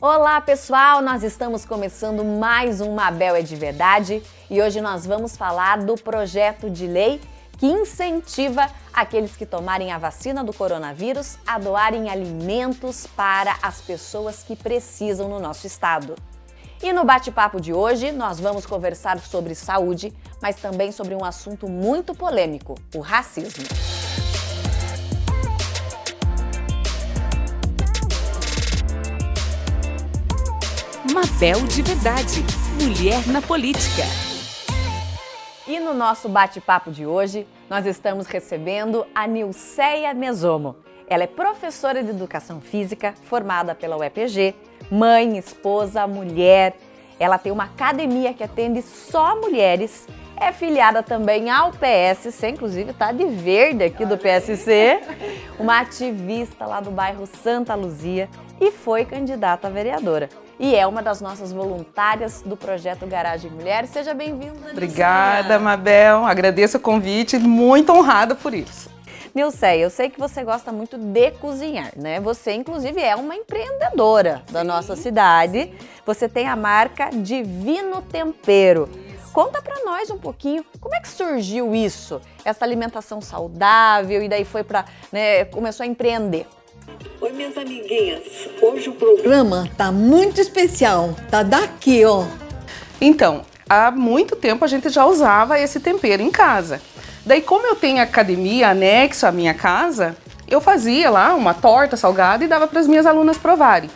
Olá pessoal, nós estamos começando mais um Mabel é de Verdade e hoje nós vamos falar do projeto de lei que incentiva aqueles que tomarem a vacina do coronavírus a doarem alimentos para as pessoas que precisam no nosso estado. E no bate-papo de hoje, nós vamos conversar sobre saúde, mas também sobre um assunto muito polêmico: o racismo. Mabel de Verdade, Mulher na Política. E no nosso bate-papo de hoje, nós estamos recebendo a Nilceia Mesomo. Ela é professora de Educação Física, formada pela UEPG, mãe, esposa, mulher. Ela tem uma academia que atende só mulheres. É filiada também ao PSC, inclusive está de verde aqui do PSC. Uma ativista lá do bairro Santa Luzia e foi candidata a vereadora e é uma das nossas voluntárias do projeto Garagem Mulher. Seja bem-vinda. Obrigada, Mabel. Agradeço o convite, muito honrada por isso. Nilceia, eu sei que você gosta muito de cozinhar, né? Você, inclusive, é uma empreendedora da nossa cidade. Você tem a marca Divino Tempero. Conta para nós um pouquinho como é que surgiu isso, essa alimentação saudável e daí foi para, né, começou a empreender. Oi, minhas amiguinhas. Hoje o programa tá muito especial. Tá daqui, ó. Então, há muito tempo a gente já usava esse tempero em casa. Daí, como eu tenho academia anexo à minha casa, eu fazia lá uma torta salgada e dava para as minhas alunas provarem.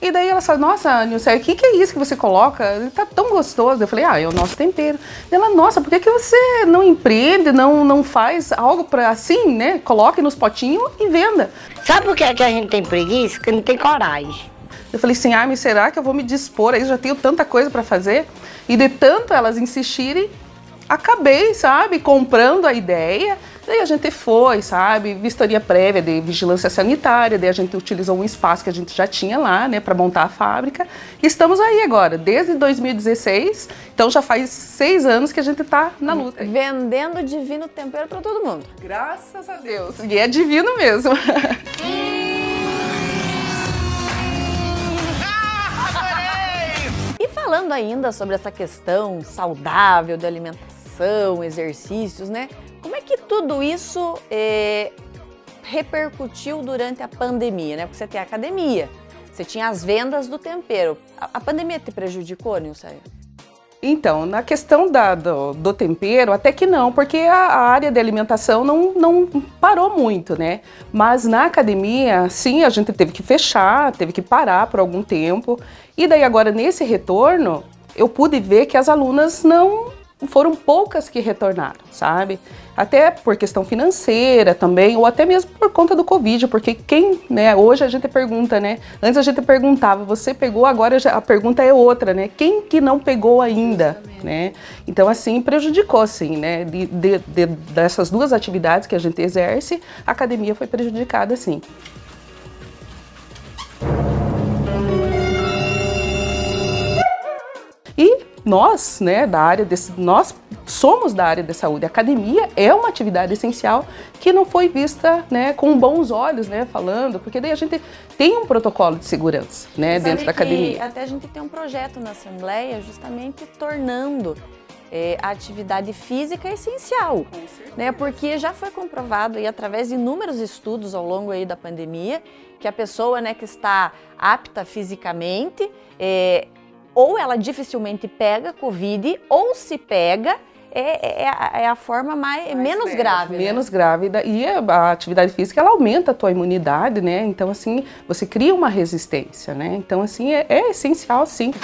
E daí ela falou, nossa, Nilce, o que, que é isso que você coloca? Ele tá tão gostoso. Eu falei, ah, é o nosso tempero. E ela, nossa, por que, que você não empreende, não, não faz algo para assim, né? Coloque nos potinhos e venda. Sabe por que, é que a gente tem preguiça? Porque não tem coragem. Eu falei assim, ah, mas será que eu vou me dispor aí? Já tenho tanta coisa para fazer. E de tanto elas insistirem, acabei, sabe, comprando a ideia. Daí a gente foi, sabe, vistoria prévia de vigilância sanitária, daí a gente utilizou um espaço que a gente já tinha lá, né, para montar a fábrica. E estamos aí agora, desde 2016, então já faz seis anos que a gente está na luta. Vendendo divino tempero para todo mundo. Graças a Deus. E é divino mesmo. e falando ainda sobre essa questão saudável de alimentação, exercícios, né? Como é que tudo isso é, repercutiu durante a pandemia, né? Porque você tem a academia, você tinha as vendas do tempero. A, a pandemia te prejudicou, Nilson? Então, na questão da, do, do, tempero, até que não, porque a, a, área de alimentação não, não parou muito, né? Mas na academia, sim, a gente teve que fechar, teve que parar por algum tempo. E daí agora, nesse retorno, eu pude ver que as alunas não foram poucas que retornaram, sabe? Até por questão financeira também, ou até mesmo por conta do Covid, porque quem, né, hoje a gente pergunta, né? Antes a gente perguntava, você pegou, agora a pergunta é outra, né? Quem que não pegou ainda, né? Então, assim, prejudicou, sim, né? De, de, de, dessas duas atividades que a gente exerce, a academia foi prejudicada, sim. Nós, né, da área desse, nós somos da área da saúde. A academia é uma atividade essencial que não foi vista, né, com bons olhos, né, falando, porque daí a gente tem um protocolo de segurança, né, dentro da academia. Até a gente tem um projeto na Assembleia justamente tornando é, a atividade física essencial, né? Porque já foi comprovado e através de inúmeros estudos ao longo aí da pandemia que a pessoa, né, que está apta fisicamente, é, ou ela dificilmente pega Covid, ou se pega, é, é, a, é a, forma mais, mais menos grave. Né? Menos grave. E a atividade física, ela aumenta a tua imunidade, né? Então, assim, você cria uma resistência, né? Então, assim, é, é essencial, sim.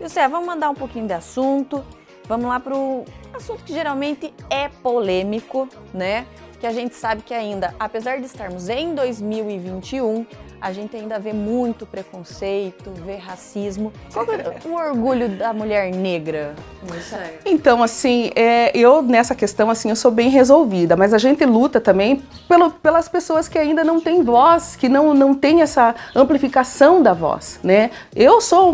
José, vamos mandar um pouquinho de assunto. Vamos lá para o assunto que geralmente é polêmico, né? Que a gente sabe que ainda, apesar de estarmos em 2021, a gente ainda vê muito preconceito, vê racismo. Qual é o orgulho da mulher negra? Então, assim, é, eu nessa questão, assim, eu sou bem resolvida, mas a gente luta também pelo, pelas pessoas que ainda não têm voz, que não, não têm essa amplificação da voz, né? Eu sou,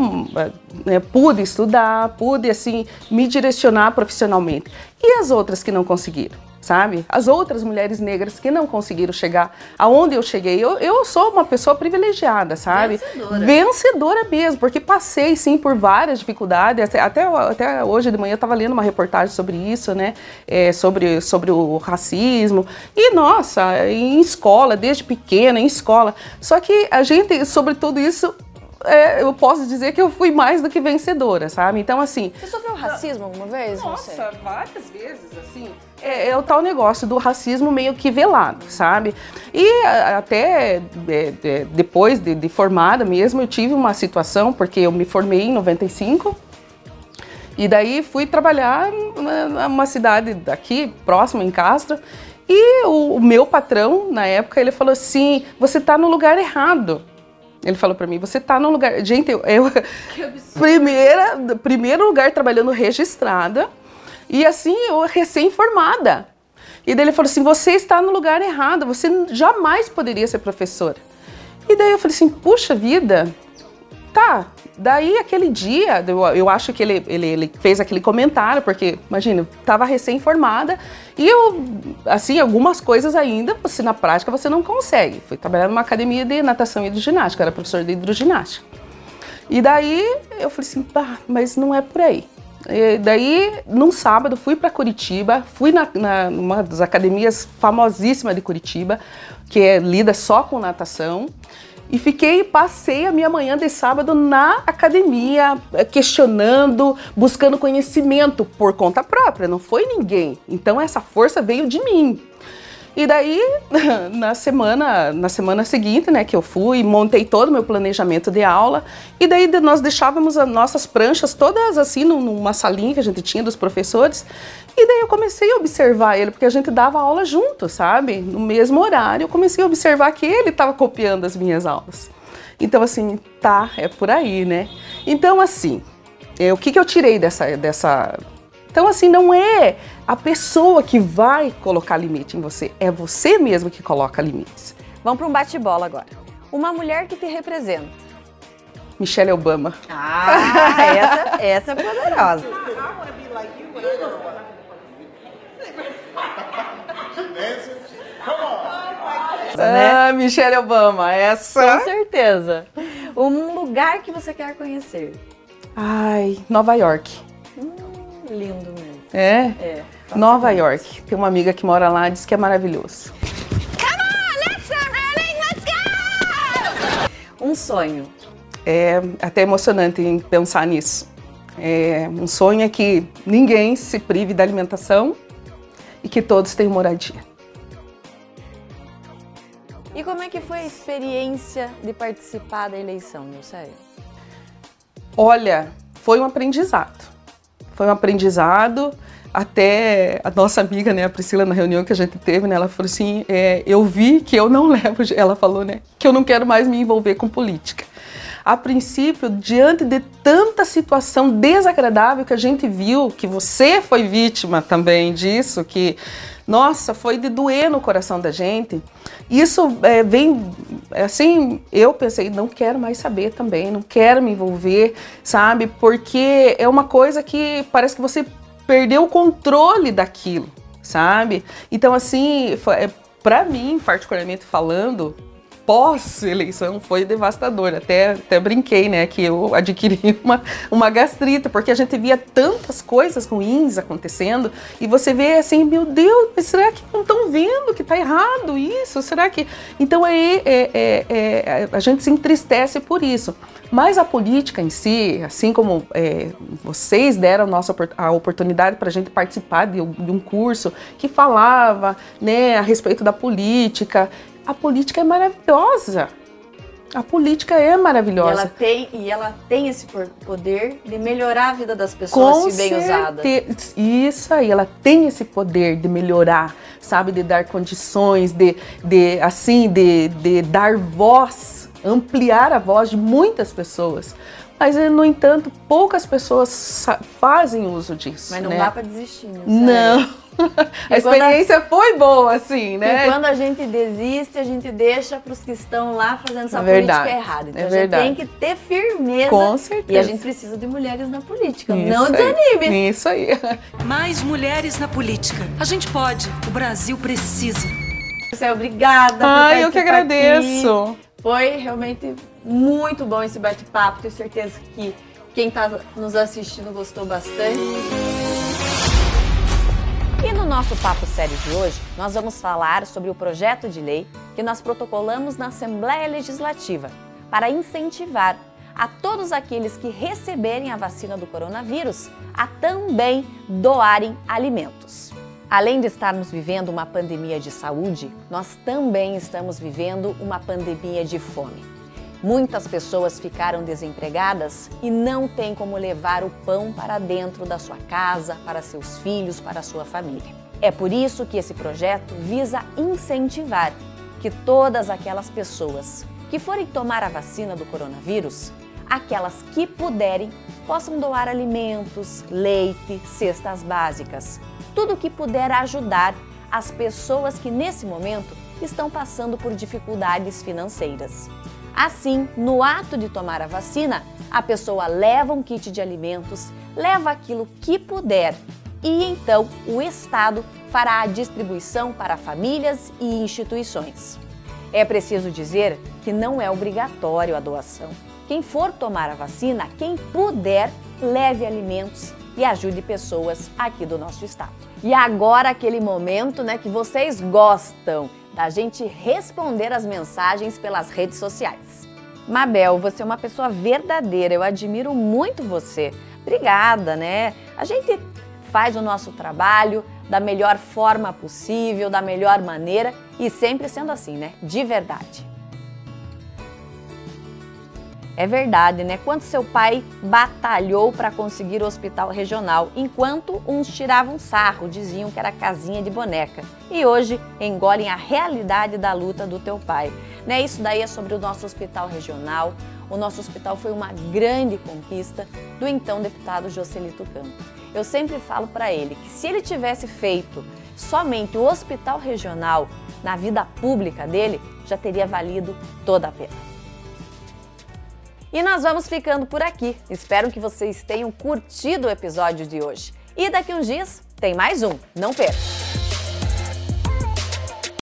né, pude estudar, pude, assim, me direcionar profissionalmente. E as outras que não conseguiram? Sabe? As outras mulheres negras que não conseguiram chegar aonde eu cheguei. Eu, eu sou uma pessoa privilegiada, sabe? Vencedora. Vencedora mesmo, porque passei sim por várias dificuldades. Até, até, até hoje de manhã eu estava lendo uma reportagem sobre isso, né? É, sobre, sobre o racismo. E nossa, em escola, desde pequena, em escola. Só que a gente, sobre tudo isso, é, eu posso dizer que eu fui mais do que vencedora, sabe? Então, assim, Você sofreu racismo alguma vez? você? nossa, várias vezes, assim. É, é o tal negócio do racismo meio que velado, sabe? E até é, é, depois de, de formada mesmo, eu tive uma situação, porque eu me formei em 95. E daí fui trabalhar numa cidade daqui, próxima, em Castro. E o, o meu patrão, na época, ele falou assim: você tá no lugar errado. Ele falou pra mim, você tá no lugar. Gente, eu. eu primeira, primeiro lugar trabalhando registrada. E assim, eu recém-formada. E daí ele falou assim: você está no lugar errado, você jamais poderia ser professora. E daí eu falei assim: puxa vida, tá. Daí aquele dia, eu, eu acho que ele, ele, ele fez aquele comentário, porque, imagina, eu estava recém-formada e eu, assim, algumas coisas ainda, você na prática você não consegue. Fui trabalhar numa academia de natação e de ginástica, era professor de hidroginástica. E daí eu falei assim, pá, mas não é por aí. E daí, num sábado, fui para Curitiba, fui na, na, numa das academias famosíssimas de Curitiba, que é lida só com natação. E fiquei, passei a minha manhã de sábado na academia, eh, questionando, buscando conhecimento por conta própria, não foi ninguém. Então essa força veio de mim. E daí, na semana, na semana seguinte, né, que eu fui, montei todo o meu planejamento de aula, e daí nós deixávamos as nossas pranchas todas assim num- numa salinha que a gente tinha dos professores, e daí eu comecei a observar ele, porque a gente dava aula junto, sabe? No mesmo horário, eu comecei a observar que ele estava copiando as minhas aulas. Então, assim, tá, é por aí, né? Então, assim, é, o que, que eu tirei dessa, dessa. Então, assim, não é a pessoa que vai colocar limite em você, é você mesmo que coloca limites. Vamos para um bate-bola agora. Uma mulher que te representa. Michelle Obama. Ah, essa, essa é poderosa. né? Ah, Michelle Obama, essa. Com certeza. Um lugar que você quer conhecer. Ai, Nova York. Lindo mesmo. É? É. Nova York. Tem uma amiga que mora lá, diz que é maravilhoso. Um sonho. É até emocionante em pensar nisso. É, um sonho é que ninguém se prive da alimentação e que todos tenham moradia. E como é que foi a experiência de participar da eleição, Nilceia? Olha, foi um aprendizado. Foi um aprendizado. Até a nossa amiga, né, a Priscila, na reunião que a gente teve, né, ela falou assim: é, eu vi que eu não levo, ela falou, né, que eu não quero mais me envolver com política. A princípio, diante de tanta situação desagradável que a gente viu, que você foi vítima também disso, que, nossa, foi de doer no coração da gente. Isso é, vem, assim, eu pensei, não quero mais saber também, não quero me envolver, sabe? Porque é uma coisa que parece que você perdeu o controle daquilo, sabe? Então, assim, foi, é, para mim, particularmente falando, pós-eleição foi devastador. Até, até brinquei, né, que eu adquiri uma, uma gastrite, porque a gente via tantas coisas ruins acontecendo e você vê assim, meu Deus, mas será que não estão vendo que está errado isso? Será que. Então aí é, é, é, a gente se entristece por isso. Mas a política em si, assim como é, vocês deram a, nossa, a oportunidade para a gente participar de, um- de um curso que falava né, a respeito da política, a política é maravilhosa. A política é E maravilhosa. ela, tem, e ela tem esse poder de melhorar a vida das pessoas se bem usada. Isso aí, ela tem esse poder de melhorar, sabe, de dar condições, de, de assim, de, de dar voz, ampliar a voz de muitas pessoas. Mas, no entanto, poucas pessoas fazem uso disso. Mas não né? dá para desistir, né? Não. a experiência a... foi boa, assim, né? E quando a gente desiste, a gente deixa para os que estão lá fazendo essa é política errada. Então é a gente verdade. tem que ter firmeza. Com certeza. E a gente precisa de mulheres na política. Isso não desanime. Aí. Isso aí. Mais mulheres na política. A gente pode. O Brasil precisa. Você obrigada. Ai, eu que agradeço. Aqui. Foi realmente muito bom esse bate-papo. Tenho certeza que quem está nos assistindo gostou bastante. E no nosso Papo Sério de hoje, nós vamos falar sobre o projeto de lei que nós protocolamos na Assembleia Legislativa para incentivar a todos aqueles que receberem a vacina do coronavírus a também doarem alimentos. Além de estarmos vivendo uma pandemia de saúde, nós também estamos vivendo uma pandemia de fome. Muitas pessoas ficaram desempregadas e não têm como levar o pão para dentro da sua casa, para seus filhos, para sua família. É por isso que esse projeto visa incentivar que todas aquelas pessoas que forem tomar a vacina do coronavírus, aquelas que puderem, possam doar alimentos, leite, cestas básicas, tudo que puder ajudar as pessoas que nesse momento estão passando por dificuldades financeiras. Assim, no ato de tomar a vacina, a pessoa leva um kit de alimentos, leva aquilo que puder e então o Estado fará a distribuição para famílias e instituições. É preciso dizer que não é obrigatório a doação. Quem for tomar a vacina, quem puder, leve alimentos e ajude pessoas aqui do nosso estado. E agora aquele momento, né, que vocês gostam da gente responder as mensagens pelas redes sociais. Mabel, você é uma pessoa verdadeira, eu admiro muito você. Obrigada, né? A gente faz o nosso trabalho da melhor forma possível, da melhor maneira e sempre sendo assim, né? De verdade. É verdade, né? Quanto seu pai batalhou para conseguir o hospital regional, enquanto uns tiravam sarro, diziam que era casinha de boneca. E hoje engolem a realidade da luta do teu pai. Né? Isso daí é sobre o nosso hospital regional. O nosso hospital foi uma grande conquista do então deputado Joselito Campos. Eu sempre falo para ele que se ele tivesse feito somente o hospital regional na vida pública dele, já teria valido toda a pena. E nós vamos ficando por aqui. Espero que vocês tenham curtido o episódio de hoje. E daqui uns dias tem mais um. Não perca!